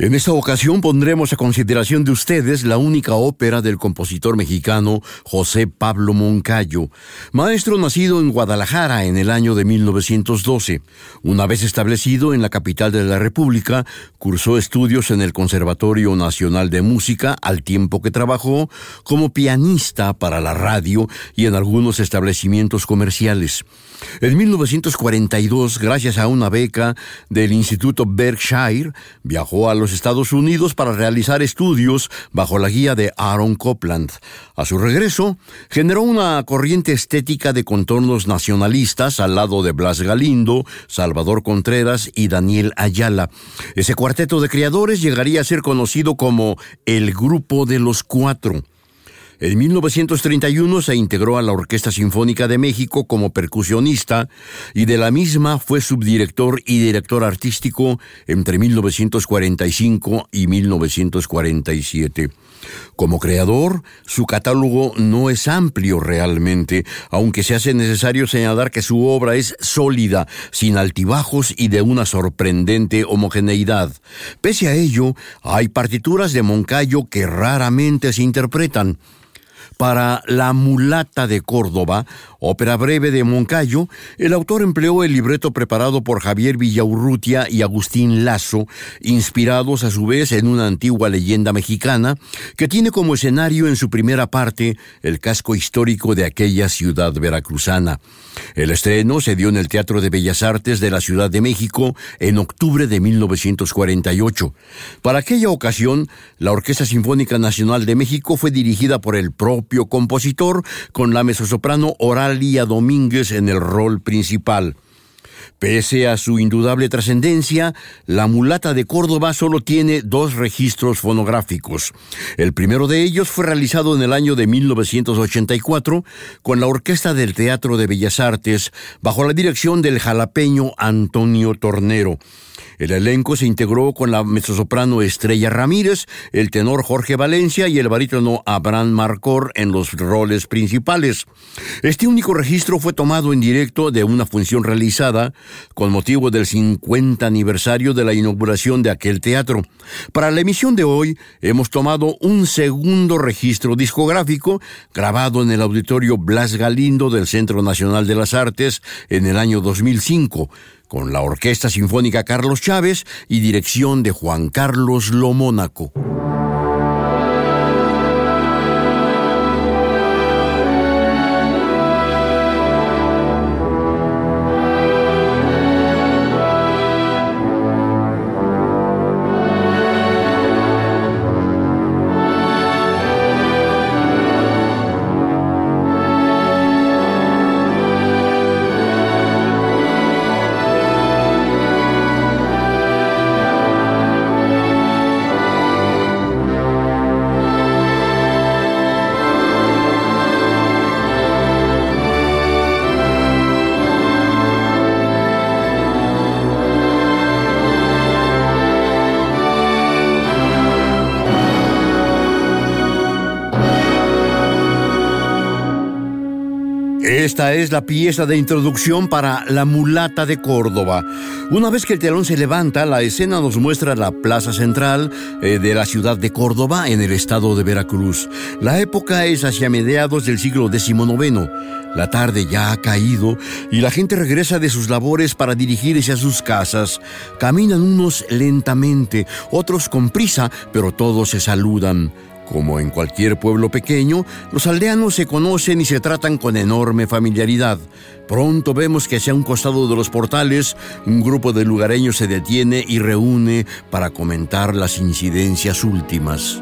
En esta ocasión pondremos a consideración de ustedes la única ópera del compositor mexicano José Pablo Moncayo, maestro nacido en Guadalajara en el año de 1912. Una vez establecido en la capital de la República, cursó estudios en el Conservatorio Nacional de Música al tiempo que trabajó como pianista para la radio y en algunos establecimientos comerciales. En 1942, gracias a una beca del Instituto Berkshire, viajó a los Estados Unidos para realizar estudios bajo la guía de Aaron Copland. A su regreso, generó una corriente estética de contornos nacionalistas al lado de Blas Galindo, Salvador Contreras y Daniel Ayala. Ese cuarteto de creadores llegaría a ser conocido como el Grupo de los Cuatro. En 1931 se integró a la Orquesta Sinfónica de México como percusionista y de la misma fue subdirector y director artístico entre 1945 y 1947. Como creador, su catálogo no es amplio realmente, aunque se hace necesario señalar que su obra es sólida, sin altibajos y de una sorprendente homogeneidad. Pese a ello, hay partituras de Moncayo que raramente se interpretan. Para La mulata de Córdoba, ópera breve de Moncayo, el autor empleó el libreto preparado por Javier Villaurrutia y Agustín Lazo, inspirados a su vez en una antigua leyenda mexicana que tiene como escenario en su primera parte el casco histórico de aquella ciudad veracruzana. El estreno se dio en el Teatro de Bellas Artes de la Ciudad de México en octubre de 1948. Para aquella ocasión, la Orquesta Sinfónica Nacional de México fue dirigida por el propio compositor, con la mezzosoprano Oralia Domínguez en el rol principal. Pese a su indudable trascendencia, La mulata de Córdoba solo tiene dos registros fonográficos. El primero de ellos fue realizado en el año de 1984 con la Orquesta del Teatro de Bellas Artes bajo la dirección del jalapeño Antonio Tornero. El elenco se integró con la mezzosoprano Estrella Ramírez, el tenor Jorge Valencia y el barítono Abraham Marcor en los roles principales. Este único registro fue tomado en directo de una función realizada con motivo del 50 aniversario de la inauguración de aquel teatro. Para la emisión de hoy hemos tomado un segundo registro discográfico grabado en el auditorio Blas Galindo del Centro Nacional de las Artes en el año 2005 con la Orquesta Sinfónica Carlos Chávez y dirección de Juan Carlos Lomónaco. Esta es la pieza de introducción para La mulata de Córdoba. Una vez que el telón se levanta, la escena nos muestra la plaza central eh, de la ciudad de Córdoba en el estado de Veracruz. La época es hacia mediados del siglo XIX. La tarde ya ha caído y la gente regresa de sus labores para dirigirse a sus casas. Caminan unos lentamente, otros con prisa, pero todos se saludan. Como en cualquier pueblo pequeño, los aldeanos se conocen y se tratan con enorme familiaridad. Pronto vemos que hacia un costado de los portales, un grupo de lugareños se detiene y reúne para comentar las incidencias últimas.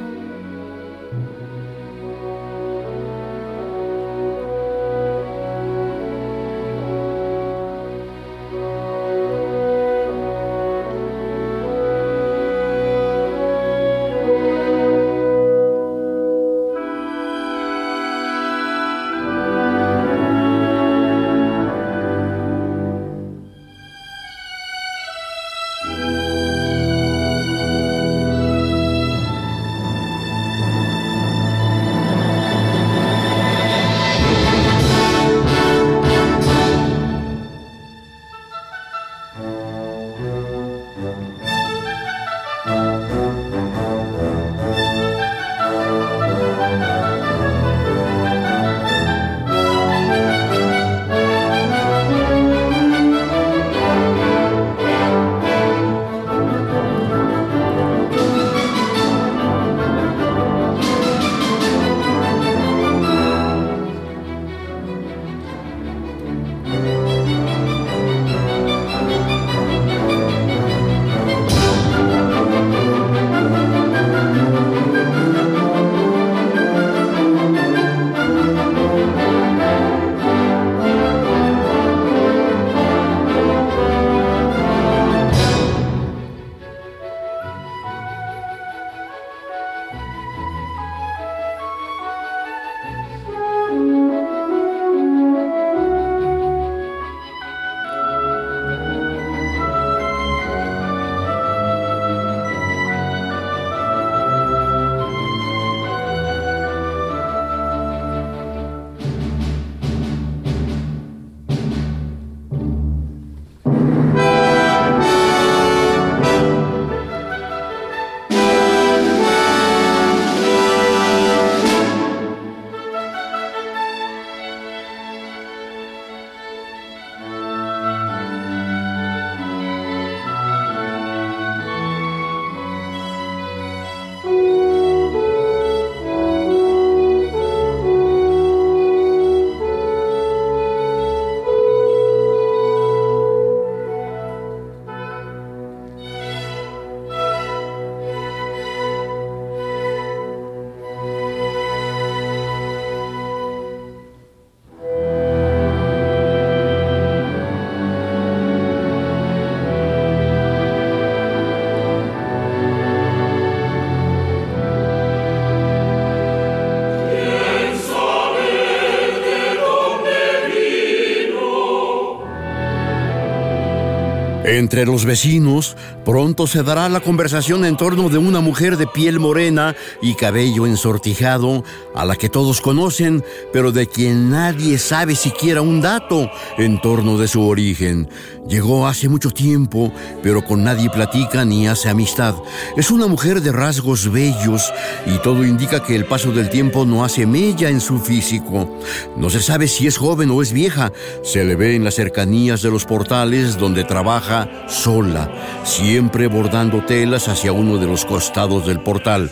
Entre los vecinos, pronto se dará la conversación en torno de una mujer de piel morena y cabello ensortijado, a la que todos conocen, pero de quien nadie sabe siquiera un dato en torno de su origen. Llegó hace mucho tiempo, pero con nadie platica ni hace amistad. Es una mujer de rasgos bellos y todo indica que el paso del tiempo no hace mella en su físico. No se sabe si es joven o es vieja. Se le ve en las cercanías de los portales donde trabaja sola, siempre bordando telas hacia uno de los costados del portal.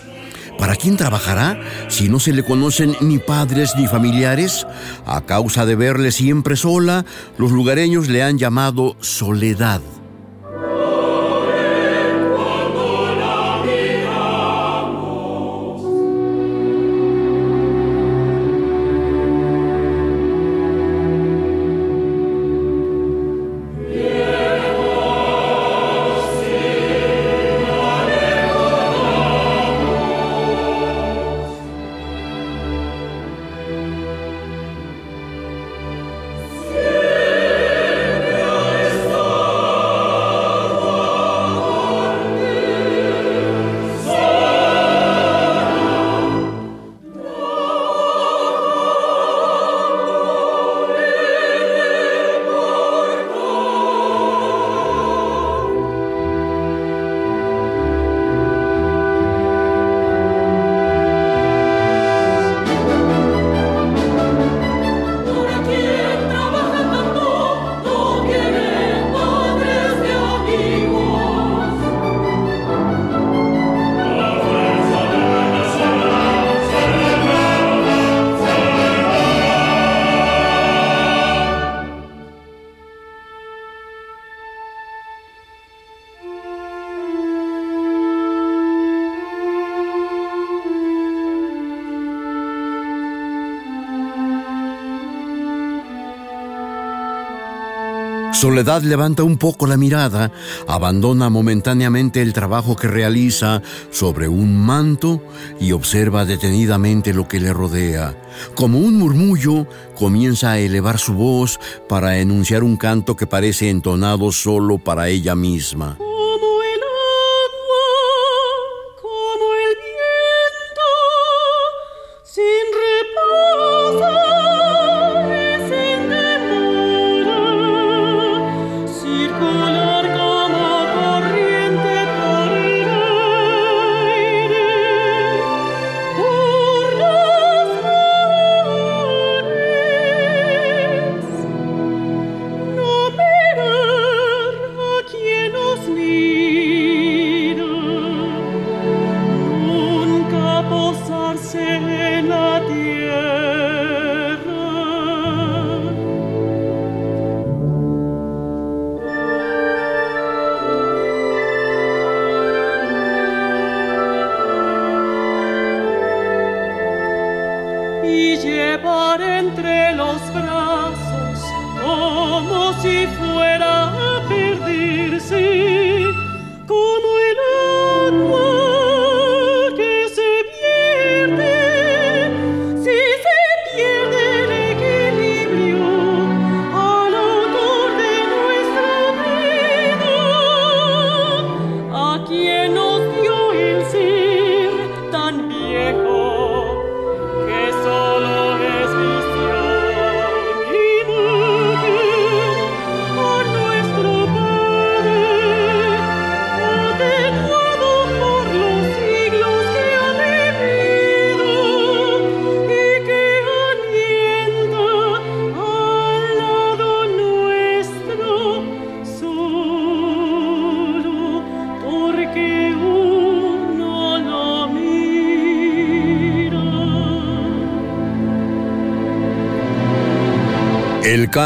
¿Para quién trabajará si no se le conocen ni padres ni familiares? A causa de verle siempre sola, los lugareños le han llamado Soledad. Soledad levanta un poco la mirada, abandona momentáneamente el trabajo que realiza sobre un manto y observa detenidamente lo que le rodea. Como un murmullo, comienza a elevar su voz para enunciar un canto que parece entonado solo para ella misma.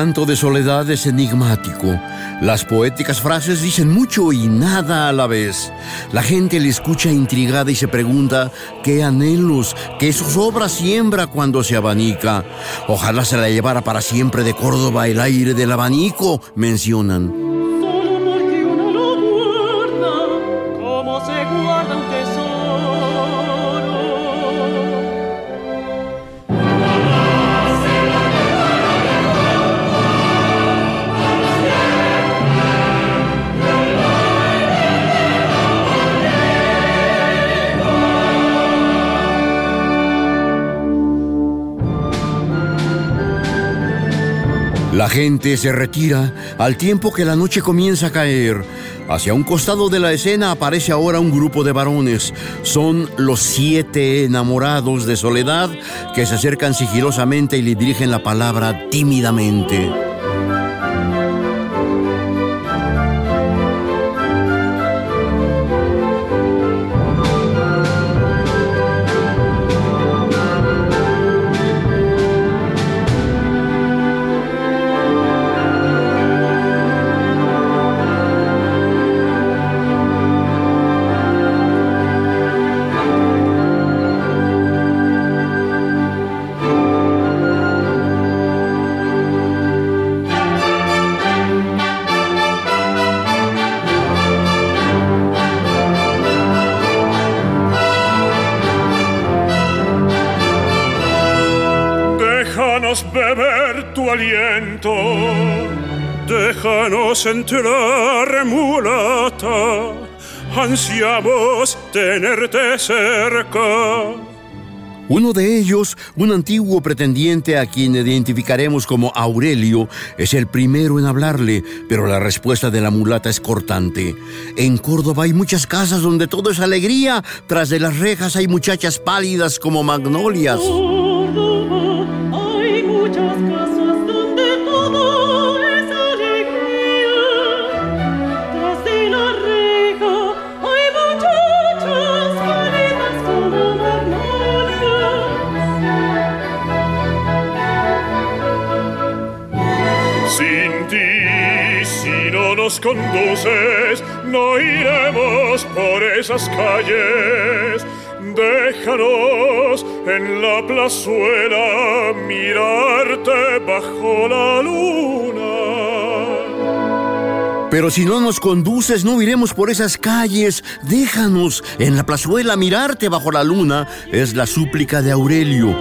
Canto de soledad es enigmático. Las poéticas frases dicen mucho y nada a la vez. La gente le escucha intrigada y se pregunta qué anhelos, qué zozobra siembra cuando se abanica. Ojalá se la llevara para siempre de Córdoba el aire del abanico, mencionan. La gente se retira al tiempo que la noche comienza a caer. Hacia un costado de la escena aparece ahora un grupo de varones. Son los siete enamorados de Soledad que se acercan sigilosamente y le dirigen la palabra tímidamente. Déjanos entrar, mulata. Ansiamos tenerte cerca. Uno de ellos, un antiguo pretendiente a quien identificaremos como Aurelio, es el primero en hablarle, pero la respuesta de la mulata es cortante. En Córdoba hay muchas casas donde todo es alegría, tras de las rejas hay muchachas pálidas como magnolias. Conduces, no iremos por esas calles. Déjanos en la plazuela mirarte bajo la luna. Pero si no nos conduces, no iremos por esas calles. Déjanos en la plazuela mirarte bajo la luna. Es la súplica de Aurelio.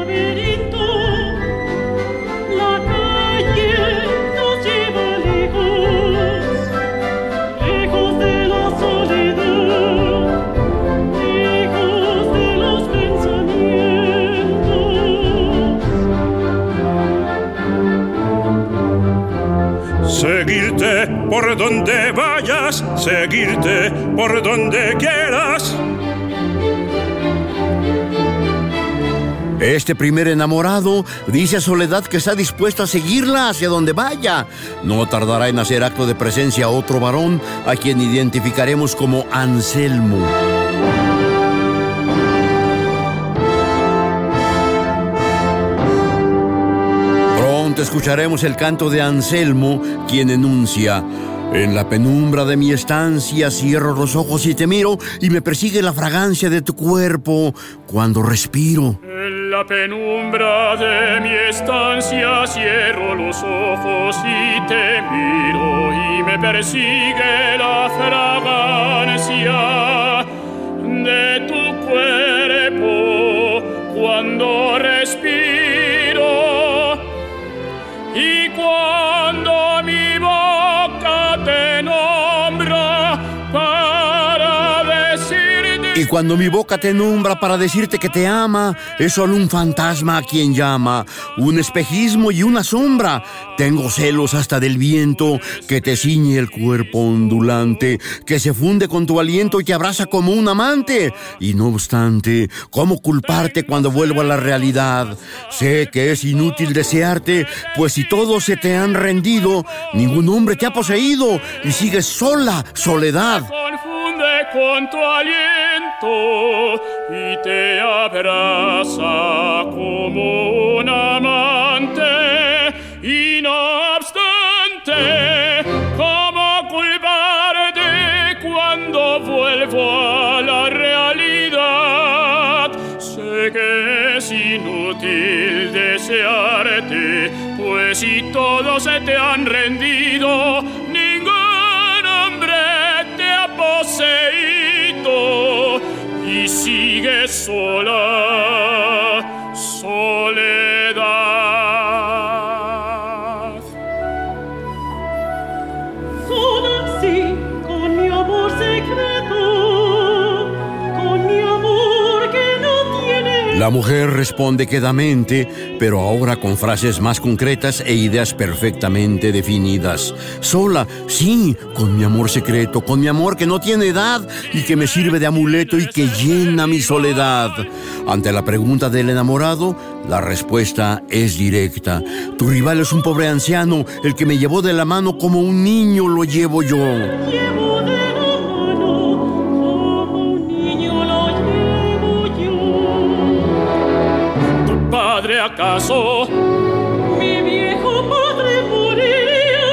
Por donde vayas, seguirte por donde quieras. Este primer enamorado dice a Soledad que está dispuesto a seguirla hacia donde vaya. No tardará en hacer acto de presencia otro varón a quien identificaremos como Anselmo. Escucharemos el canto de Anselmo, quien enuncia, en la penumbra de mi estancia cierro los ojos y te miro y me persigue la fragancia de tu cuerpo cuando respiro. En la penumbra de mi estancia cierro los ojos y te miro y me persigue la fragancia de Y cuando mi boca te nombra para decirte que te ama, es solo un fantasma a quien llama, un espejismo y una sombra. Tengo celos hasta del viento que te ciñe el cuerpo ondulante, que se funde con tu aliento y te abraza como un amante. Y no obstante, ¿cómo culparte cuando vuelvo a la realidad? Sé que es inútil desearte, pues si todos se te han rendido, ningún hombre te ha poseído y sigues sola, soledad. Con tu aliento y te abraza como un amante y no obstante, ¿cómo culparte cuando vuelvo a la realidad? Sé que es inútil desearte, pues si todos se te han rendido, y sigues sola, La mujer responde quedamente, pero ahora con frases más concretas e ideas perfectamente definidas. Sola, sí, con mi amor secreto, con mi amor que no tiene edad y que me sirve de amuleto y que llena mi soledad. Ante la pregunta del enamorado, la respuesta es directa. Tu rival es un pobre anciano, el que me llevó de la mano como un niño lo llevo yo. Acaso? Mi viejo padre moriría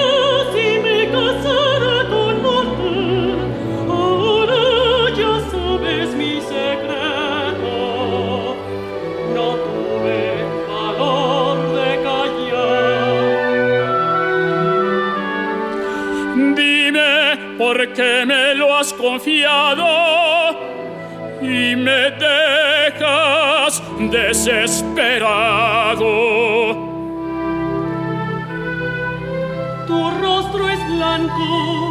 si me casara con mortal. Ahora ya sabes mi secreto. No tuve valor de callar. Dime por qué me lo has confiado y me dejas desesperado. Tu rostro es blanco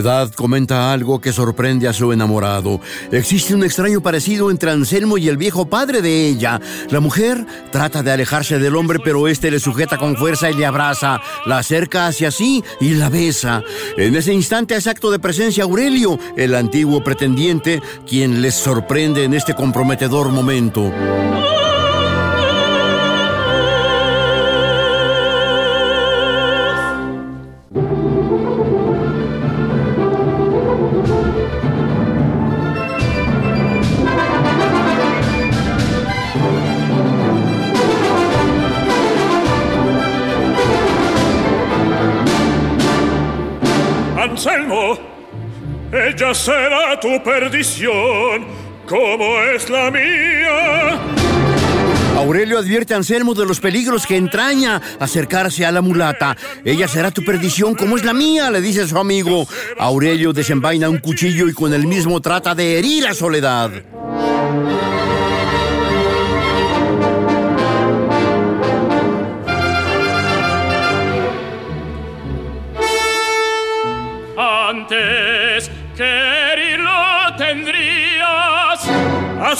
Soledad comenta algo que sorprende a su enamorado. Existe un extraño parecido entre Anselmo y el viejo padre de ella. La mujer trata de alejarse del hombre, pero este le sujeta con fuerza y le abraza, la acerca hacia sí y la besa. En ese instante es acto de presencia Aurelio, el antiguo pretendiente, quien les sorprende en este comprometedor momento. Tu perdición, como es la mía. Aurelio advierte a Anselmo de los peligros que entraña acercarse a la mulata. Ella será tu perdición como es la mía, le dice su amigo. Aurelio desenvaina un cuchillo y con el mismo trata de herir a Soledad.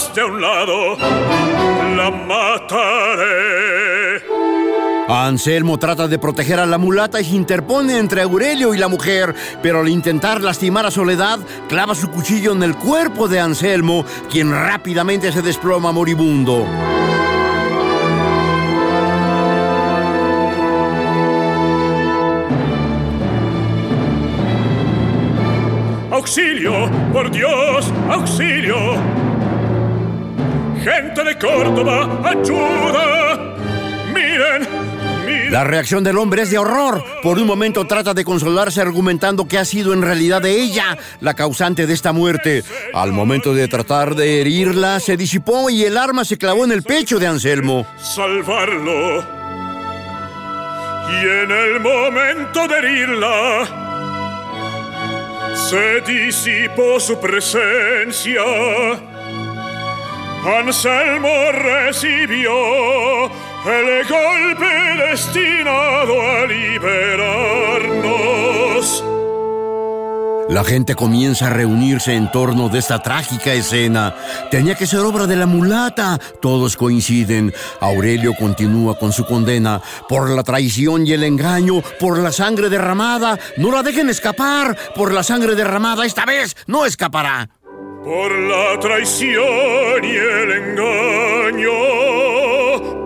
Hazte a un lado, la mataré. Anselmo trata de proteger a la mulata y se interpone entre Aurelio y la mujer, pero al intentar lastimar a Soledad, clava su cuchillo en el cuerpo de Anselmo, quien rápidamente se desploma moribundo. Auxilio, por Dios, auxilio. Gente de Córdoba, ayuda. Miren, miren. La reacción del hombre es de horror. Por un momento trata de consolarse argumentando que ha sido en realidad de ella la causante de esta muerte. Al momento de tratar de herirla, se disipó y el arma se clavó en el pecho de Anselmo. salvarlo. Y en el momento de herirla, se disipó su presencia. Anselmo recibió el golpe destinado a liberarnos. La gente comienza a reunirse en torno de esta trágica escena. Tenía que ser obra de la mulata. Todos coinciden. Aurelio continúa con su condena. Por la traición y el engaño, por la sangre derramada. No la dejen escapar. Por la sangre derramada, esta vez no escapará. Por la traición y el engaño,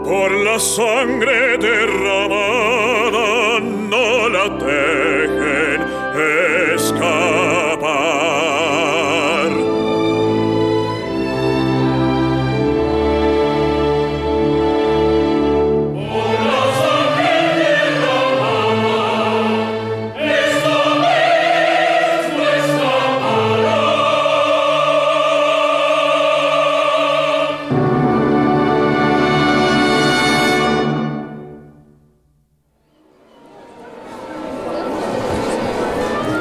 por la sangre derramada, no la dejen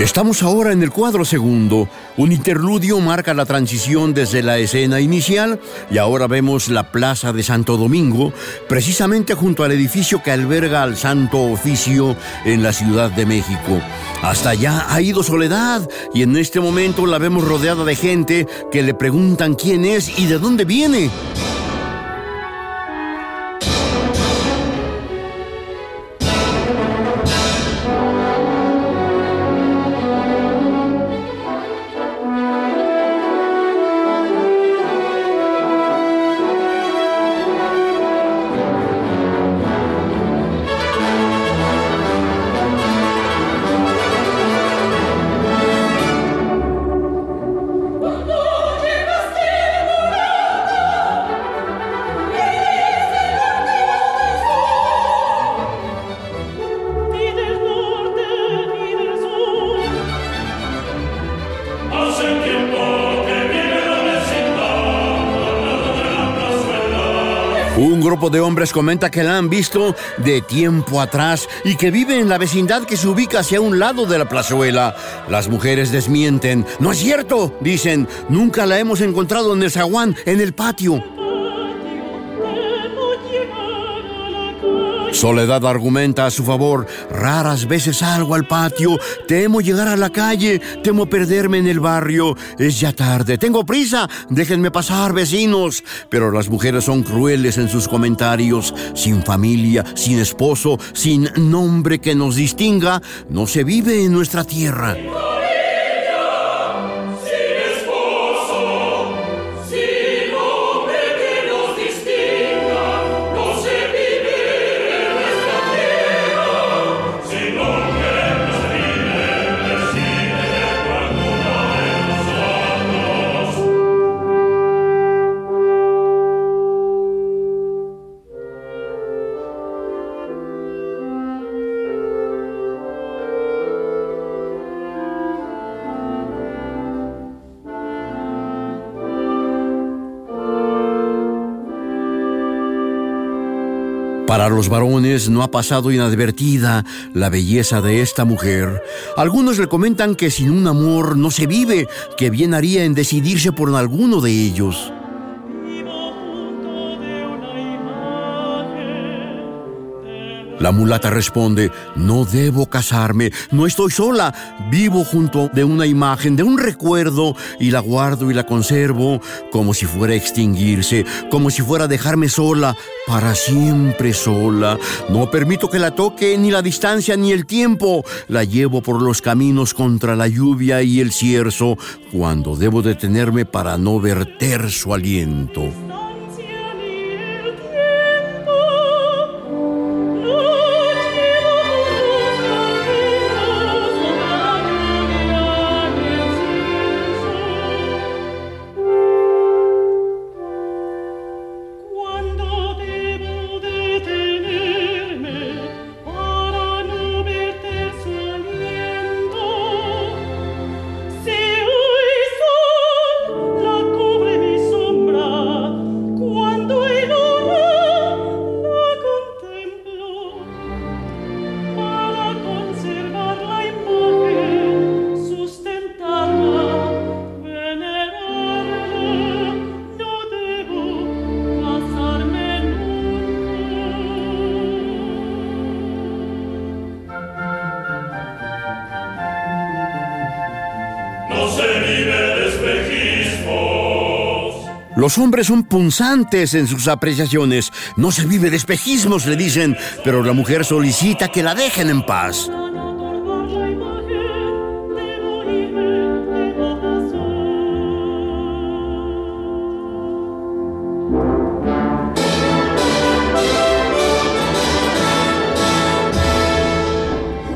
Estamos ahora en el cuadro segundo. Un interludio marca la transición desde la escena inicial y ahora vemos la Plaza de Santo Domingo, precisamente junto al edificio que alberga al Santo Oficio en la Ciudad de México. Hasta allá ha ido Soledad y en este momento la vemos rodeada de gente que le preguntan quién es y de dónde viene. Grupo de hombres comenta que la han visto de tiempo atrás y que vive en la vecindad que se ubica hacia un lado de la plazuela. Las mujeres desmienten. No es cierto, dicen. Nunca la hemos encontrado en el zaguán, en el patio. Soledad argumenta a su favor, raras veces salgo al patio, temo llegar a la calle, temo perderme en el barrio, es ya tarde, tengo prisa, déjenme pasar vecinos. Pero las mujeres son crueles en sus comentarios, sin familia, sin esposo, sin nombre que nos distinga, no se vive en nuestra tierra. Para los varones no ha pasado inadvertida la belleza de esta mujer. Algunos le comentan que sin un amor no se vive, que bien haría en decidirse por alguno de ellos. La mulata responde, no debo casarme, no estoy sola, vivo junto de una imagen, de un recuerdo, y la guardo y la conservo como si fuera a extinguirse, como si fuera a dejarme sola, para siempre sola. No permito que la toque ni la distancia ni el tiempo. La llevo por los caminos contra la lluvia y el cierzo, cuando debo detenerme para no verter su aliento. Los hombres son punzantes en sus apreciaciones. No se vive de espejismos, le dicen, pero la mujer solicita que la dejen en paz.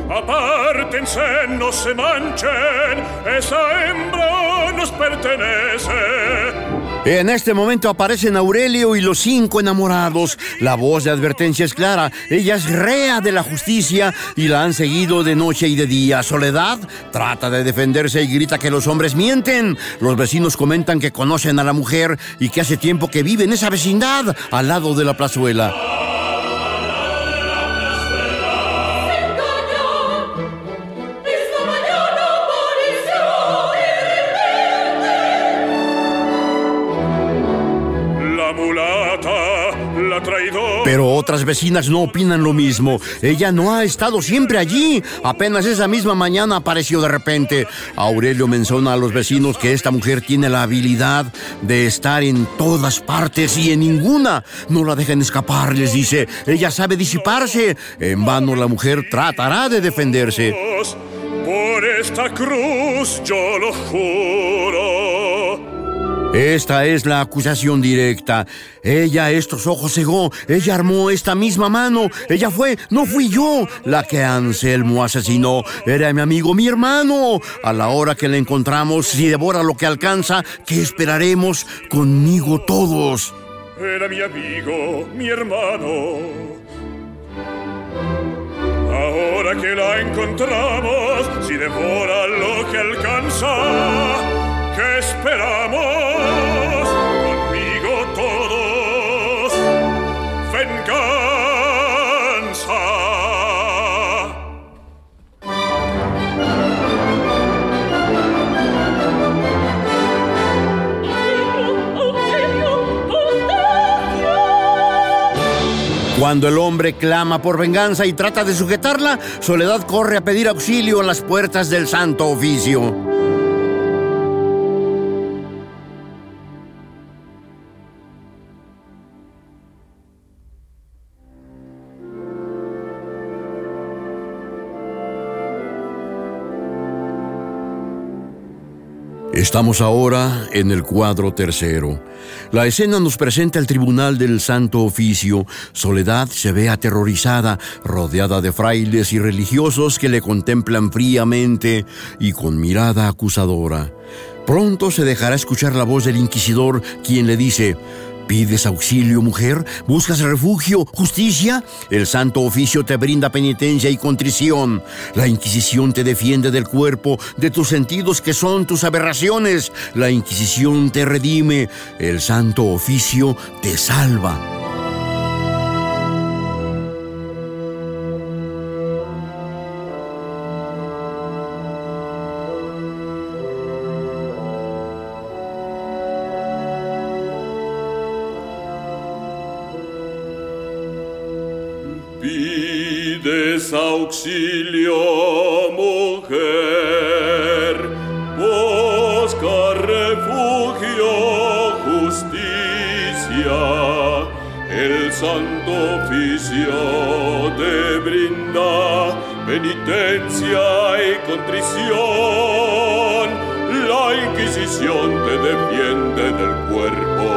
Apártense, no se manchen, esa hembra nos pertenece. En este momento aparecen Aurelio y los cinco enamorados. La voz de advertencia es clara. Ella es rea de la justicia y la han seguido de noche y de día. Soledad trata de defenderse y grita que los hombres mienten. Los vecinos comentan que conocen a la mujer y que hace tiempo que vive en esa vecindad al lado de la plazuela. Otras vecinas no opinan lo mismo. Ella no ha estado siempre allí. Apenas esa misma mañana apareció de repente. Aurelio menciona a los vecinos que esta mujer tiene la habilidad de estar en todas partes y en ninguna. No la dejen escapar, les dice. Ella sabe disiparse. En vano la mujer tratará de defenderse. Por esta cruz yo lo juro. Esta es la acusación directa. Ella estos ojos cegó, ella armó esta misma mano, ella fue, no fui yo la que Anselmo asesinó, era mi amigo, mi hermano. A la hora que le encontramos, si devora lo que alcanza, ¿qué esperaremos conmigo todos? Era mi amigo, mi hermano. Ahora que la encontramos, si devora lo que alcanza, ¿qué esperamos? Conmigo todos, venganza. Cuando el hombre clama por venganza y trata de sujetarla, Soledad corre a pedir auxilio en las puertas del Santo Oficio. Estamos ahora en el cuadro tercero. La escena nos presenta el tribunal del Santo Oficio. Soledad se ve aterrorizada, rodeada de frailes y religiosos que le contemplan fríamente y con mirada acusadora. Pronto se dejará escuchar la voz del inquisidor, quien le dice, ¿Pides auxilio, mujer? ¿Buscas refugio, justicia? El Santo Oficio te brinda penitencia y contrición. La Inquisición te defiende del cuerpo, de tus sentidos que son tus aberraciones. La Inquisición te redime. El Santo Oficio te salva. Auxilio, mujer, busca refugio, justicia. El santo oficio te brinda penitencia y contrición. La Inquisición te defiende del cuerpo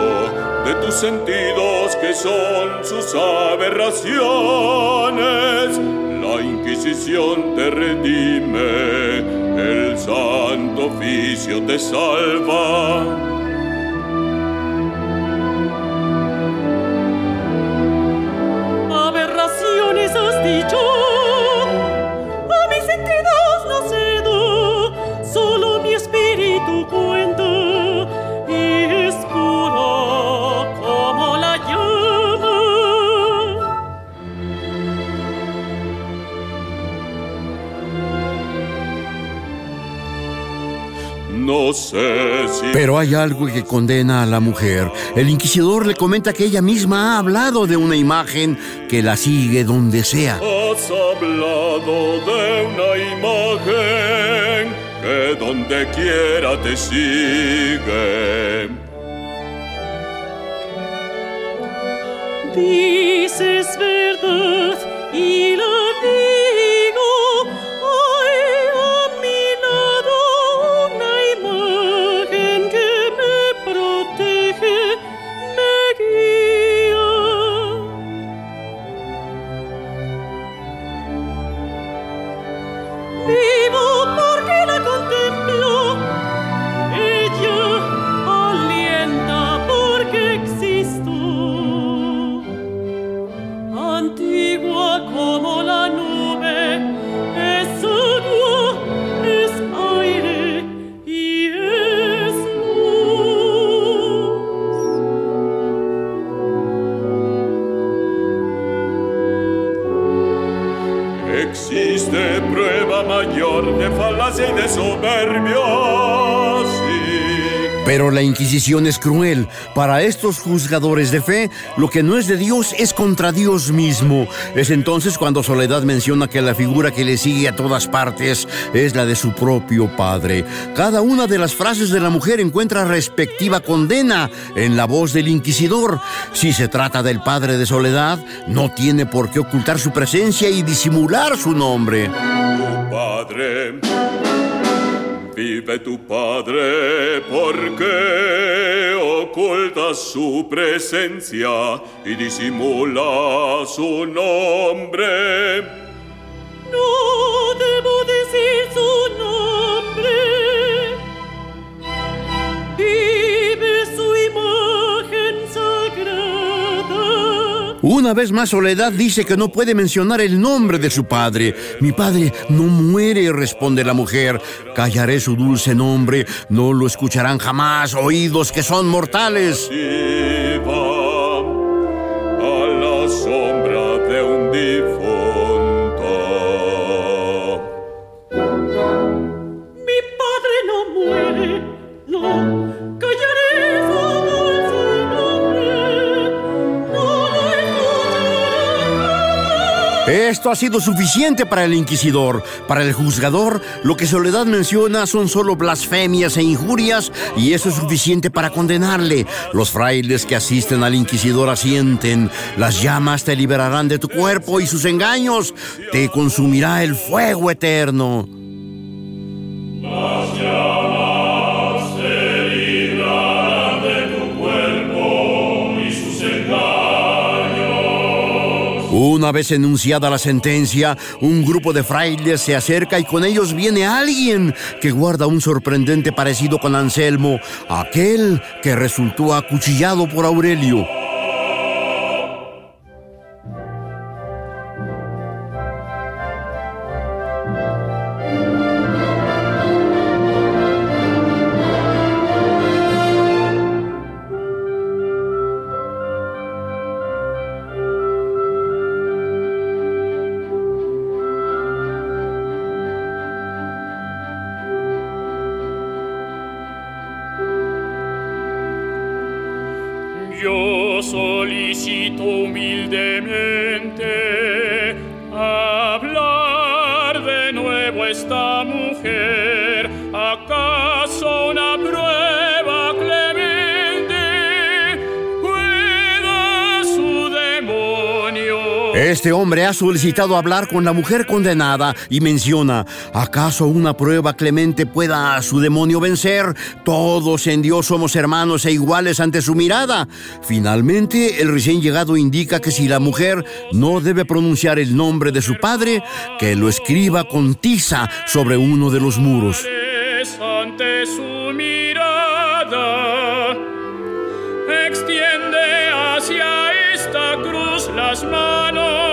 de tus sentidos que son sus aberraciones. La Inquisición te redime, el Santo Oficio te salva. Sé si Pero hay algo que condena a la mujer. El inquisidor le comenta que ella misma ha hablado de una imagen que la sigue donde sea. has hablado de una imagen que donde quiera te sigue. Dices verdad y Inquisición es cruel. Para estos juzgadores de fe, lo que no es de Dios es contra Dios mismo. Es entonces cuando Soledad menciona que la figura que le sigue a todas partes es la de su propio padre. Cada una de las frases de la mujer encuentra respectiva condena en la voz del inquisidor. Si se trata del padre de Soledad, no tiene por qué ocultar su presencia y disimular su nombre. padre Vive tu padre porque ocultas su presencia y disimula su nombre. Una vez más Soledad dice que no puede mencionar el nombre de su padre. Mi padre no muere, responde la mujer. Callaré su dulce nombre, no lo escucharán jamás oídos que son mortales. Ha sido suficiente para el inquisidor. Para el juzgador, lo que Soledad menciona son solo blasfemias e injurias y eso es suficiente para condenarle. Los frailes que asisten al inquisidor asienten. Las llamas te liberarán de tu cuerpo y sus engaños te consumirá el fuego eterno. Una vez enunciada la sentencia, un grupo de frailes se acerca y con ellos viene alguien que guarda un sorprendente parecido con Anselmo, aquel que resultó acuchillado por Aurelio. Ha solicitado hablar con la mujer condenada y menciona, ¿acaso una prueba clemente pueda a su demonio vencer? Todos en Dios somos hermanos e iguales ante su mirada. Finalmente, el recién llegado indica que si la mujer no debe pronunciar el nombre de su padre, que lo escriba con tiza sobre uno de los muros. Ante su mirada, extiende hacia esta cruz las manos.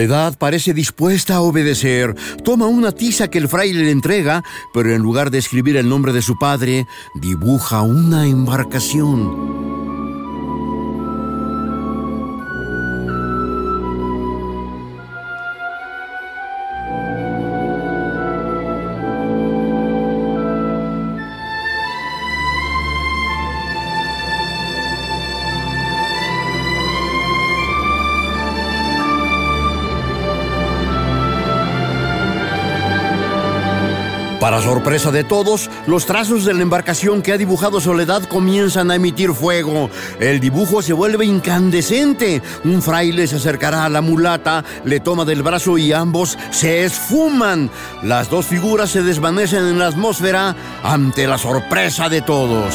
Soledad parece dispuesta a obedecer. Toma una tiza que el fraile le entrega, pero en lugar de escribir el nombre de su padre, dibuja una embarcación. De todos, los trazos de la embarcación que ha dibujado Soledad comienzan a emitir fuego. El dibujo se vuelve incandescente. Un fraile se acercará a la mulata, le toma del brazo y ambos se esfuman. Las dos figuras se desvanecen en la atmósfera ante la sorpresa de todos.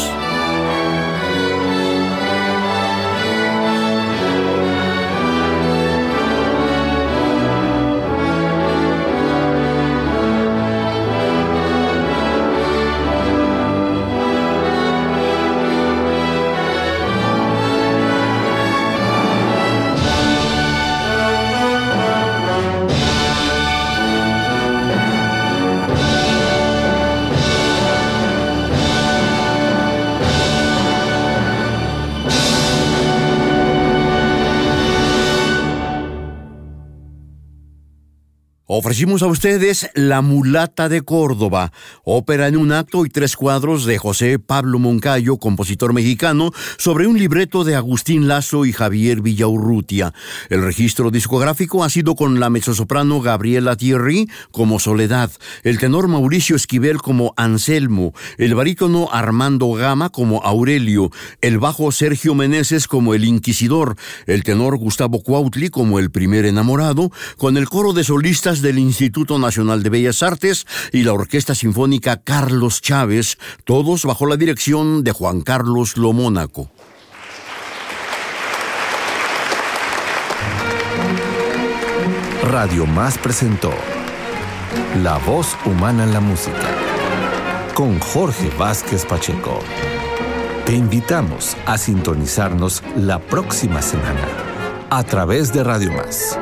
Ofrecimos a ustedes La mulata de Córdoba, ópera en un acto y tres cuadros de José Pablo Moncayo, compositor mexicano, sobre un libreto de Agustín Lazo y Javier Villaurrutia. El registro discográfico ha sido con la mezzosoprano Gabriela Thierry como Soledad, el tenor Mauricio Esquivel como Anselmo, el barítono Armando Gama como Aurelio, el bajo Sergio Meneses como el Inquisidor, el tenor Gustavo Cuautli como el primer enamorado, con el coro de solistas del Instituto Nacional de Bellas Artes y la Orquesta Sinfónica Carlos Chávez, todos bajo la dirección de Juan Carlos Lomónaco. Radio Más presentó La voz humana en la música con Jorge Vázquez Pacheco. Te invitamos a sintonizarnos la próxima semana a través de Radio Más